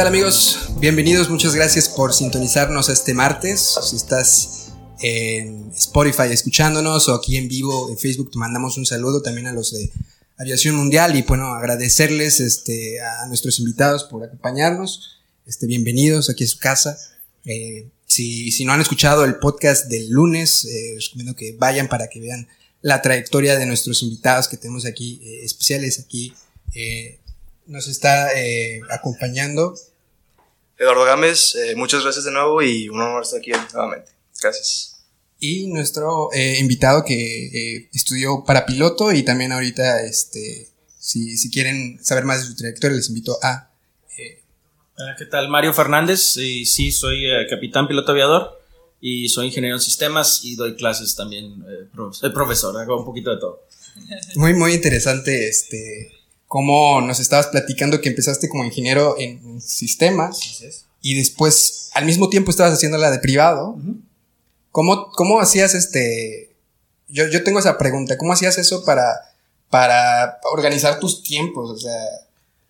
Tal amigos? Bienvenidos, muchas gracias por sintonizarnos este martes. Si estás en Spotify escuchándonos o aquí en vivo en Facebook, te mandamos un saludo también a los de Aviación Mundial y bueno, agradecerles este, a nuestros invitados por acompañarnos. Este, bienvenidos aquí a su casa. Eh, si, si, no han escuchado el podcast del lunes, eh, les recomiendo que vayan para que vean la trayectoria de nuestros invitados que tenemos aquí, eh, especiales aquí. nos está acompañando. Eduardo Gámez, muchas gracias de nuevo y un honor estar aquí nuevamente. Gracias. Y nuestro eh, invitado que eh, estudió para piloto y también ahorita, este, si, si, quieren saber más de su trayectoria, les invito a... Eh, ¿Qué tal? Mario Fernández, y sí, soy capitán piloto aviador y soy ingeniero en sistemas y doy clases también, soy profesor, hago un poquito de todo. Muy, muy interesante, este, cómo nos estabas platicando que empezaste como ingeniero en sistemas y después al mismo tiempo estabas haciendo la de privado. ¿Cómo, cómo hacías este... Yo, yo tengo esa pregunta, ¿cómo hacías eso para, para organizar tus tiempos? O sea,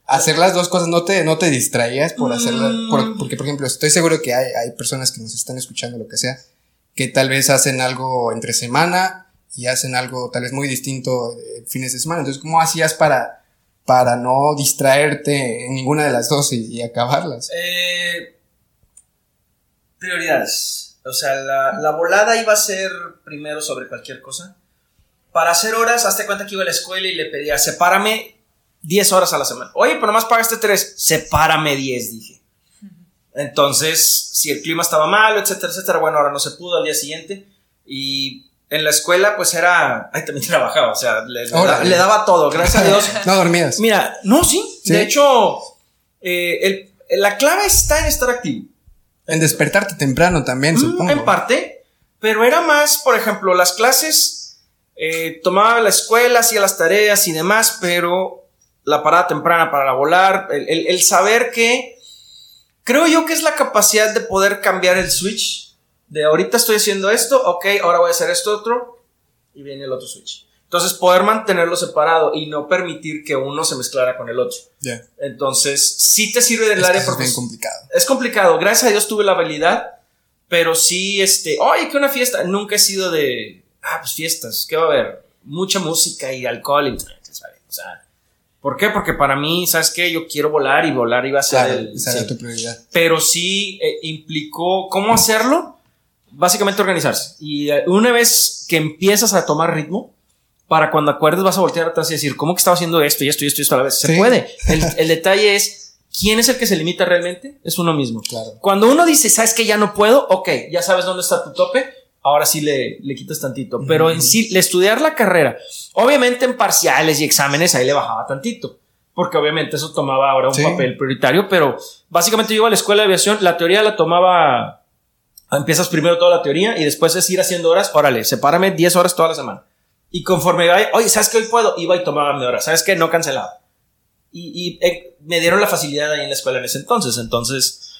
hacer las dos cosas, ¿no te, no te distraías por hacerlas? Mm. porque, por ejemplo, estoy seguro que hay, hay personas que nos están escuchando, lo que sea, que tal vez hacen algo entre semana y hacen algo tal vez muy distinto eh, fines de semana. Entonces, ¿cómo hacías para, para no distraerte en ninguna de las dos y, y acabarlas? Eh, prioridades. O sea, la, volada iba a ser primero sobre cualquier cosa. Para hacer horas, hazte cuenta que iba a la escuela y le pedía, sepárame 10 horas a la semana. Oye, pero nomás pagaste 3, sepárame 10, dije. Entonces, si el clima estaba malo, etcétera, etcétera, bueno, ahora no se pudo al día siguiente. Y en la escuela, pues era. Ay, también trabajaba, o sea, le, daba todo, gracias a Dios. no dormías. Mira, no, sí. De hecho, eh, la clave está en estar activo. En despertarte temprano también, mm, supongo. En parte, pero era más, por ejemplo, las clases, eh, tomaba la escuela, hacía las tareas y demás, pero la parada temprana para volar, el, saber que, creo yo que es la capacidad de poder cambiar el switch, de ahorita estoy haciendo esto, ok, ahora voy a hacer esto otro, y viene el otro switch. Entonces, poder mantenerlo separado y no permitir que uno se mezclara con el otro. Entonces, sí te sirve del área porque es complicado. Es complicado. Gracias a Dios tuve la habilidad, pero sí, este, oye, que una fiesta. Nunca he sido de, ah, pues fiestas, ¿qué va a haber? Mucha música y alcohol y, o sea, ¿por qué? Porque para mí, ¿sabes qué? Yo quiero volar y volar iba a ser el, esa tu prioridad. Pero sí eh, implicó cómo hacerlo, básicamente organizarse. Y eh, una vez que empiezas a tomar ritmo, para cuando acuerdes vas a voltear atrás y decir, ¿cómo que estaba haciendo esto y esto y esto y esto a la vez? Se puede. El, detalle es, ¿quién es el que se limita realmente? Es uno mismo. Claro. Cuando uno dice, ¿sabes que ya no puedo? Ok, ya sabes dónde está tu tope. Ahora sí le, le quitas tantito. Pero en sí, le estudiar la carrera, obviamente en parciales y exámenes ahí le bajaba tantito. Porque obviamente eso tomaba ahora un papel prioritario. Pero básicamente yo iba a la escuela de aviación, la teoría la tomaba empiezas primero toda la teoría y después es ir haciendo horas. Órale, sepárame 10 horas toda la semana. Y conforme iba, oye, ¿sabes qué hoy puedo? Iba y tomaba mi hora. ¿Sabes qué? No cancelaba. Y, y eh, me dieron la facilidad ahí en la escuela en ese entonces. Entonces,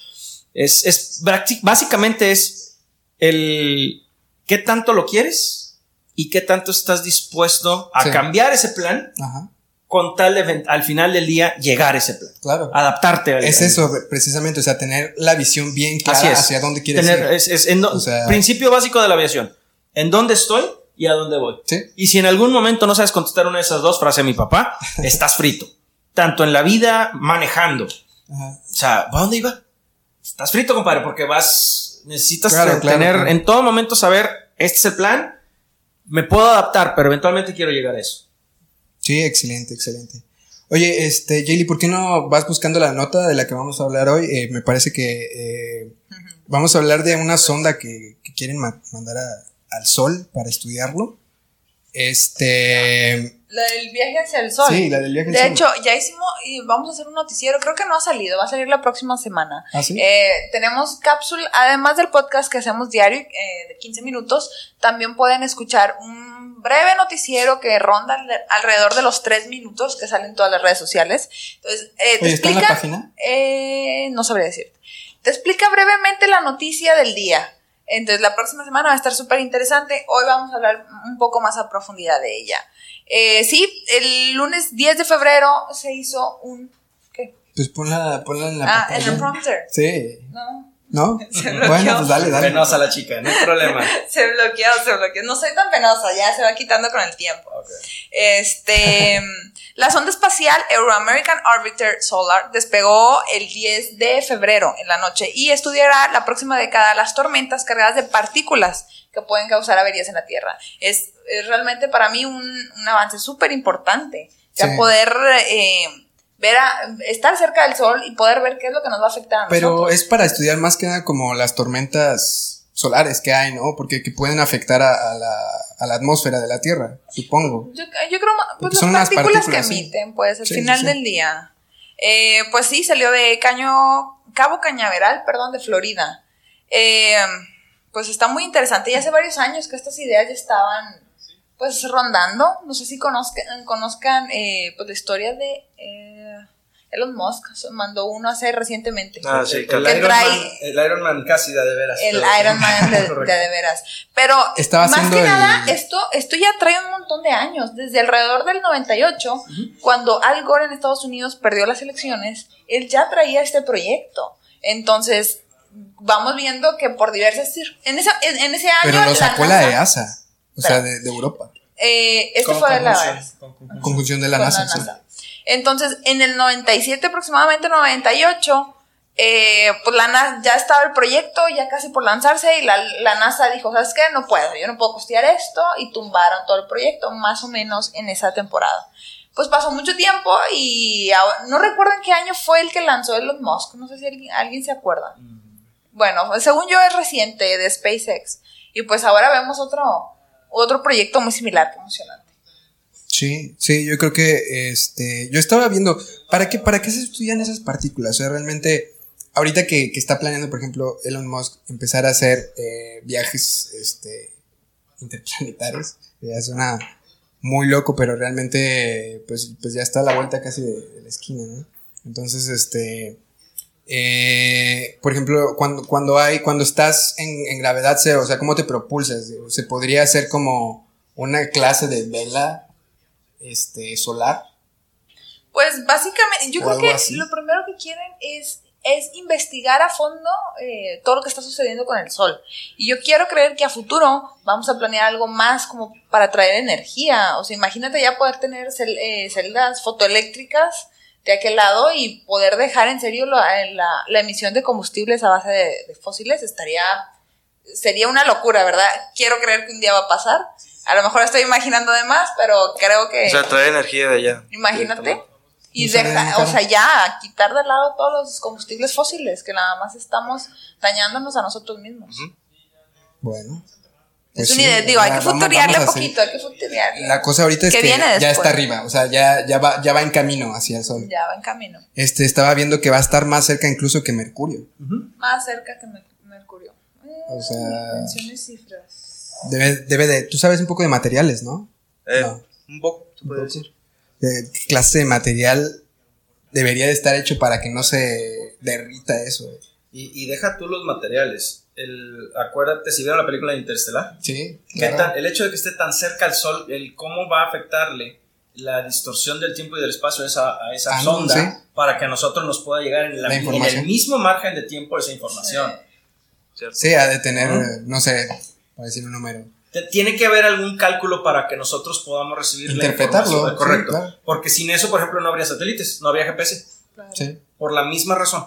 es, es básicamente es el qué tanto lo quieres y qué tanto estás dispuesto a cambiar ese plan con tal de al final del día llegar a ese plan. Claro. Adaptarte. es eso, precisamente, o sea, tener la visión bien clara hacia dónde quieres ir. Es, es principio básico de la aviación. ¿En dónde estoy? y a dónde voy. Y si en algún momento no sabes contestar una de esas dos frases de mi papá, estás frito. Tanto en la vida, manejando. O sea, ¿a dónde iba? Estás frito, compadre, porque vas, necesitas tener en todo momento saber, este es el plan, me puedo adaptar, pero eventualmente quiero llegar a eso. Sí, excelente, excelente. Oye, este, Jaylee, ¿por qué no vas buscando la nota de la que vamos a hablar hoy? Eh, me parece que eh, vamos a hablar de una sonda que, que quieren mandar a, al sol para estudiarlo. Este. La del viaje hacia el sol. Sí, la del viaje al De sol. hecho, ya hicimos y vamos a hacer un noticiero. Creo que no ha salido, va a salir la próxima semana. ¿Ah, sí? Eh, tenemos cápsula, además del podcast que hacemos diario eh, de 15 minutos, también pueden escuchar un breve noticiero que ronda al- alrededor de los 3 minutos que salen en todas las redes sociales. Entonces, eh, te Oye, ¿está en la explica- página? eh, no sabría decirte. Te explica brevemente la noticia del día. Entonces, la próxima semana va a estar súper interesante. Hoy vamos a hablar un poco más a profundidad de ella. Eh, sí, el lunes 10 de febrero se hizo un. ¿Qué? Pues ponla, ponla en la Ah, pantalla. en el prompter. Sí. No, ¿No? Se bloqueó. bueno, pues dale, dale. Penosa la chica, no hay problema. se bloqueó, se bloqueó. No soy tan penosa, ya se va quitando con el tiempo. Este, la sonda espacial Euro-American Orbiter Solar despegó el 10 de febrero en la noche y estudiará la próxima década las tormentas cargadas de partículas que pueden causar averías en la Tierra. Es, es realmente para mí un, un avance súper importante. Ya Sí. poder eh, ver a- estar cerca del Sol y poder ver qué es lo que nos va a afectar a Pero nosotros. es para estudiar más que nada como las tormentas solares que hay, ¿no? Porque que pueden afectar a, a la, a la atmósfera de la Tierra, supongo. Yo, yo creo pues las son unas partículas, partículas, que sí. emiten, pues al Sí, final sí, del día. Eh, pues sí, salió de Caño, Cabo Cañaveral, perdón, de Florida. Eh, pues está muy interesante. Ya hace varios años que estas ideas ya estaban pues rondando. No sé si conozcan, conozcan eh, pues la historia de eh, Elon Musk. Mandó uno hace recientemente. Ah, sí, el. Que Iron trae- Man, el Iron Man casi da de veras. El pero. Iron Man de, de, de veras. Pero Estaba más que el- nada, esto, esto ya trae un montón de años. Desde alrededor del 98, cuando Al Gore en Estados Unidos perdió las elecciones, él ya traía este proyecto. Entonces, vamos viendo que por diversas... En, esa- en, en ese año... Pero lo sacó la NASA, EASA, o sea, de, de Europa. eh, este Con fue de la... conjunción, con conjunción. Conjunción de la con NASA. NASA. Entonces, en el 97, aproximadamente 98, eh, pues la NASA, ya estaba el proyecto, ya casi por lanzarse, y la, la NASA dijo, ¿sabes qué? No puedo, yo no puedo costear esto, y tumbaron todo el proyecto, más o menos en esa temporada. Pues pasó mucho tiempo y ahora- no recuerdo en qué año fue el que lanzó Elon Musk, no sé si alguien, alguien se acuerda. Bueno, según yo es reciente de SpaceX, y pues ahora vemos otro, otro proyecto muy similar, emocionante. Sí, sí, yo creo que este, yo estaba viendo, ¿para qué, para qué se estudian esas partículas? O sea, realmente, ahorita que, que está planeando, por ejemplo, Elon Musk empezar a hacer eh, viajes este, interplanetarios, ya suena muy loco, pero realmente, pues, pues ya está a la vuelta casi de, la esquina, ¿no? Entonces, este, eh, por ejemplo, cuando, cuando hay, cuando estás en, en gravedad cero, o sea, ¿cómo te propulsas? Se podría hacer como una clase de vela este, solar. Pues básicamente, yo creo que así. lo primero que quieren es, es investigar a fondo eh, todo lo que está sucediendo con el Sol. Y yo quiero creer que a futuro vamos a planear algo más como para traer energía. O sea, imagínate ya poder tener cel- eh, celdas fotoeléctricas de aquel lado y poder dejar en serio la, la- la emisión de combustibles a base de, de fósiles. Estaría, sería una locura, ¿verdad? Quiero creer que un día va a pasar. A lo mejor estoy imaginando de más, pero creo que... O sea, trae energía de allá. Imagínate. Y deja, o sea, ya quitar de lado todos los combustibles fósiles que nada más estamos dañándonos a nosotros mismos. Bueno. Es pues una sí, idea, digo, hay que vamos- futurearle seguir. poquito, hay que futurearle. La cosa ahorita es ¿Qué que ya está arriba, o sea, ya, ya, va, ya va en camino hacia el sol. Ya va en camino. Este, estaba viendo que va a estar más cerca incluso que Mercurio. Más cerca que Mer- Mercurio. Eh, O sea- menciones cifras. Debe, debe de, tú sabes un poco de materiales, ¿no? Eh, No. Un poco, se puede decir. ¿Qué clase de material debería de estar hecho para que no se derrita eso? Y, y deja tú los materiales. El, acuérdate, si vieron la película de Interstellar, Sí, ¿qué claro. tan- el hecho de que esté tan cerca al Sol, el cómo va a afectarle la distorsión del tiempo y del espacio a esa, a esa Ah, sonda sí. para que a nosotros nos pueda llegar en, la- La en información. el mismo margen de tiempo esa información. ¿cierto? Sí, ha de tener, no sé, decir un número. Tiene que haber algún cálculo para que nosotros podamos recibir la Interpretarlo, sí, Correcto. claro. Porque sin eso, por ejemplo, no habría satélites, no habría GPS. Claro. Sí. Por la misma razón.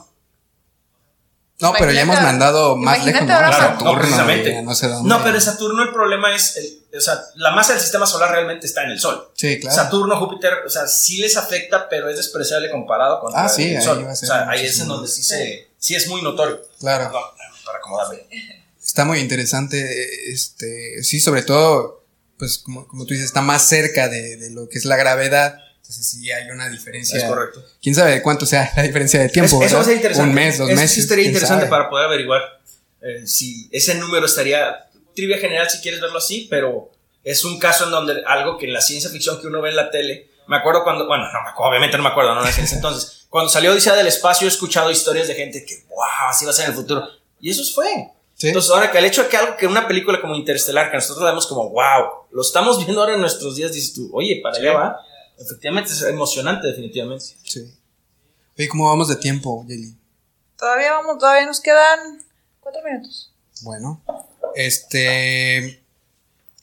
No, pero ya hemos mandado más lejos, ¿no? Saturno no, precisamente. no sé dónde. No, pero Saturno el problema es, el- o sea, la masa del sistema solar realmente está en el Sol. Sí, claro. Saturno, Júpiter, o sea, sí les afecta, pero es despreciable comparado con Ah, sí, el ahí Sol. va a O sea, ahí es en donde sí, se, sí es muy notorio. Claro. No, para acomodarme. Está muy interesante, este, sí, sobre todo, pues como, como tú dices, está más cerca de, de lo que es la gravedad. Entonces sí hay una diferencia. Es correcto. ¿Quién sabe de cuánto sea la diferencia de tiempo? Es- eso va a ser interesante. Un mes, dos Eso meses. Sí estaría interesante sabe. para poder averiguar eh, si ese número estaría. Trivia general, si quieres verlo así, pero es un caso en donde algo que en la ciencia ficción que uno ve en la tele. Me acuerdo cuando. Bueno, no, me acuerdo, obviamente no me acuerdo, no en ese entonces. Cuando salió Odisea del Espacio, he escuchado historias de gente que, wow, así va a ser en el futuro. Y eso fue. Sí. Entonces, ahora que el hecho de que algo que una película como Interestelar, que nosotros vemos como, wow, lo estamos viendo ahora en nuestros días, dices tú, oye, para allá va. Efectivamente, es emocionante, definitivamente. Sí. Oye, ¿cómo vamos de tiempo, Yeli? Todavía vamos, todavía nos quedan cuatro minutos. Bueno, este.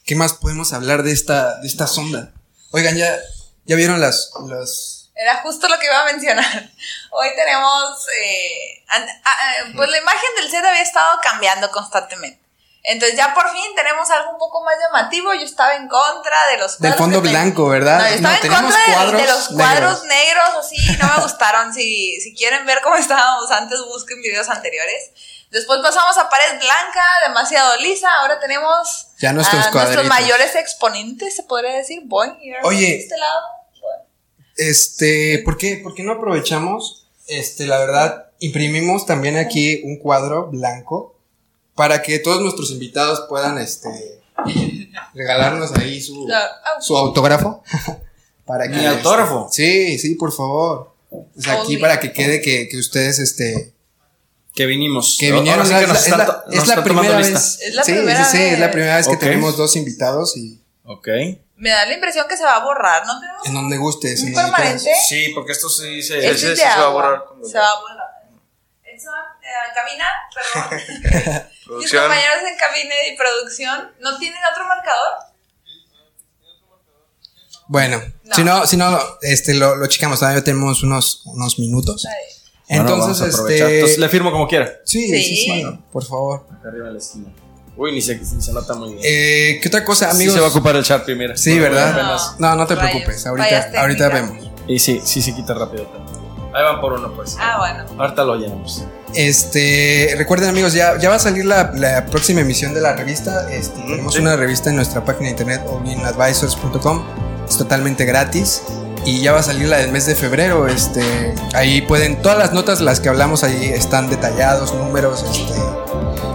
¿Qué más podemos hablar de esta, de esta sonda? Oigan, ya, ya vieron las, las. Era justo lo que iba a mencionar. Hoy tenemos, eh, an- ah, eh, pues la imagen del set había estado cambiando constantemente. Entonces ya por fin tenemos algo un poco más llamativo. Yo estaba en contra de los Del cuadros fondo que ten- blanco, ¿verdad? No, yo estaba No, en contra de- los cuadros negros. negros. así, no me gustaron. si, si quieren ver cómo estábamos antes, busquen videos anteriores. Después pasamos a pared blanca, demasiado lisa. Ahora tenemos Ya nuestros a nuestros mayores exponentes, se podría decir. Boing, Oye. de este lado. Este, ¿por qué, por qué no aprovechamos? Este, la verdad, imprimimos también aquí un cuadro blanco para que todos nuestros invitados puedan, este, regalarnos ahí su, su autógrafo. para que, ¿Mi autógrafo? este, sí, sí, por favor. O sea, aquí para que quede que, que ustedes, este, Que vinimos. que vinieron. Ahora sí que es la- nos es están la, to- es nos la están tomando primera lista. vez. Es la sí, primera sí, sí, es la primera vez que tenemos dos invitados y Ok. Me da la impresión que se va a borrar, ¿no tenemos en donde gustes. un en donde permanente? Sí, porque esto sí se. Sí, Este sí, es sí, de se va a agua. borrar con- Se va a borrar. Edson, eh, cabina, perdón. Mis compañeros en cabina y producción, ¿no tienen otro marcador? Bueno, No. si no, si no, este, lo, lo checamos, todavía tenemos unos, unos minutos. Bueno, Entonces, a aprovechar. este. Entonces le firmo como quiera. sí, sí, Sí. sí, por favor. Acá arriba en la esquina. Uy, ni se, ni se nota muy bien. Eh, ¿Qué otra cosa, sí amigos? se va a ocupar el Sharpie, mira. Sí, ¿verdad? No, no te Rayos, preocupes, ahorita, ahorita vemos. Y sí, sí se quita rápido también. Ahí van por uno, pues. Ah, bueno. Ahorita lo llenamos. Este, recuerden amigos, ya, ya va a salir la, la próxima emisión de la revista. Este, tenemos sí. una revista en nuestra página de internet olinadvisors.com. Es totalmente gratis. Y ya va a salir la del mes de febrero. Este, ahí pueden, todas las notas, las que hablamos ahí están detallados, números. Este,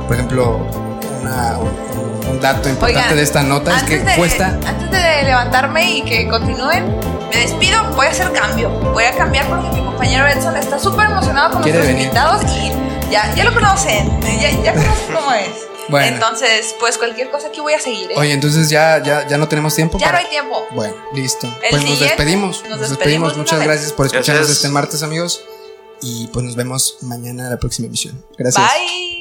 por ejemplo, una- un, dato importante Oigan, de esta nota es que Antes de, cuesta. antes de levantarme y que continúen, me despido, voy a hacer cambio. Voy a cambiar porque mi compañero Edson está súper emocionado con nuestros venir. invitados y ya, ya lo conocen, ya, ya conocen cómo es. Bueno. Entonces, pues cualquier cosa aquí voy a seguir. ¿eh? Oye, entonces ya, ya, ya no tenemos tiempo. ya no para- hay tiempo. Bueno, listo. El pues nos despedimos. nos Nos, despedimos despedimos. de Muchas gracias por escucharnos Gracias. este martes, amigos. Y pues nos vemos mañana en la próxima emisión. Gracias. Bye.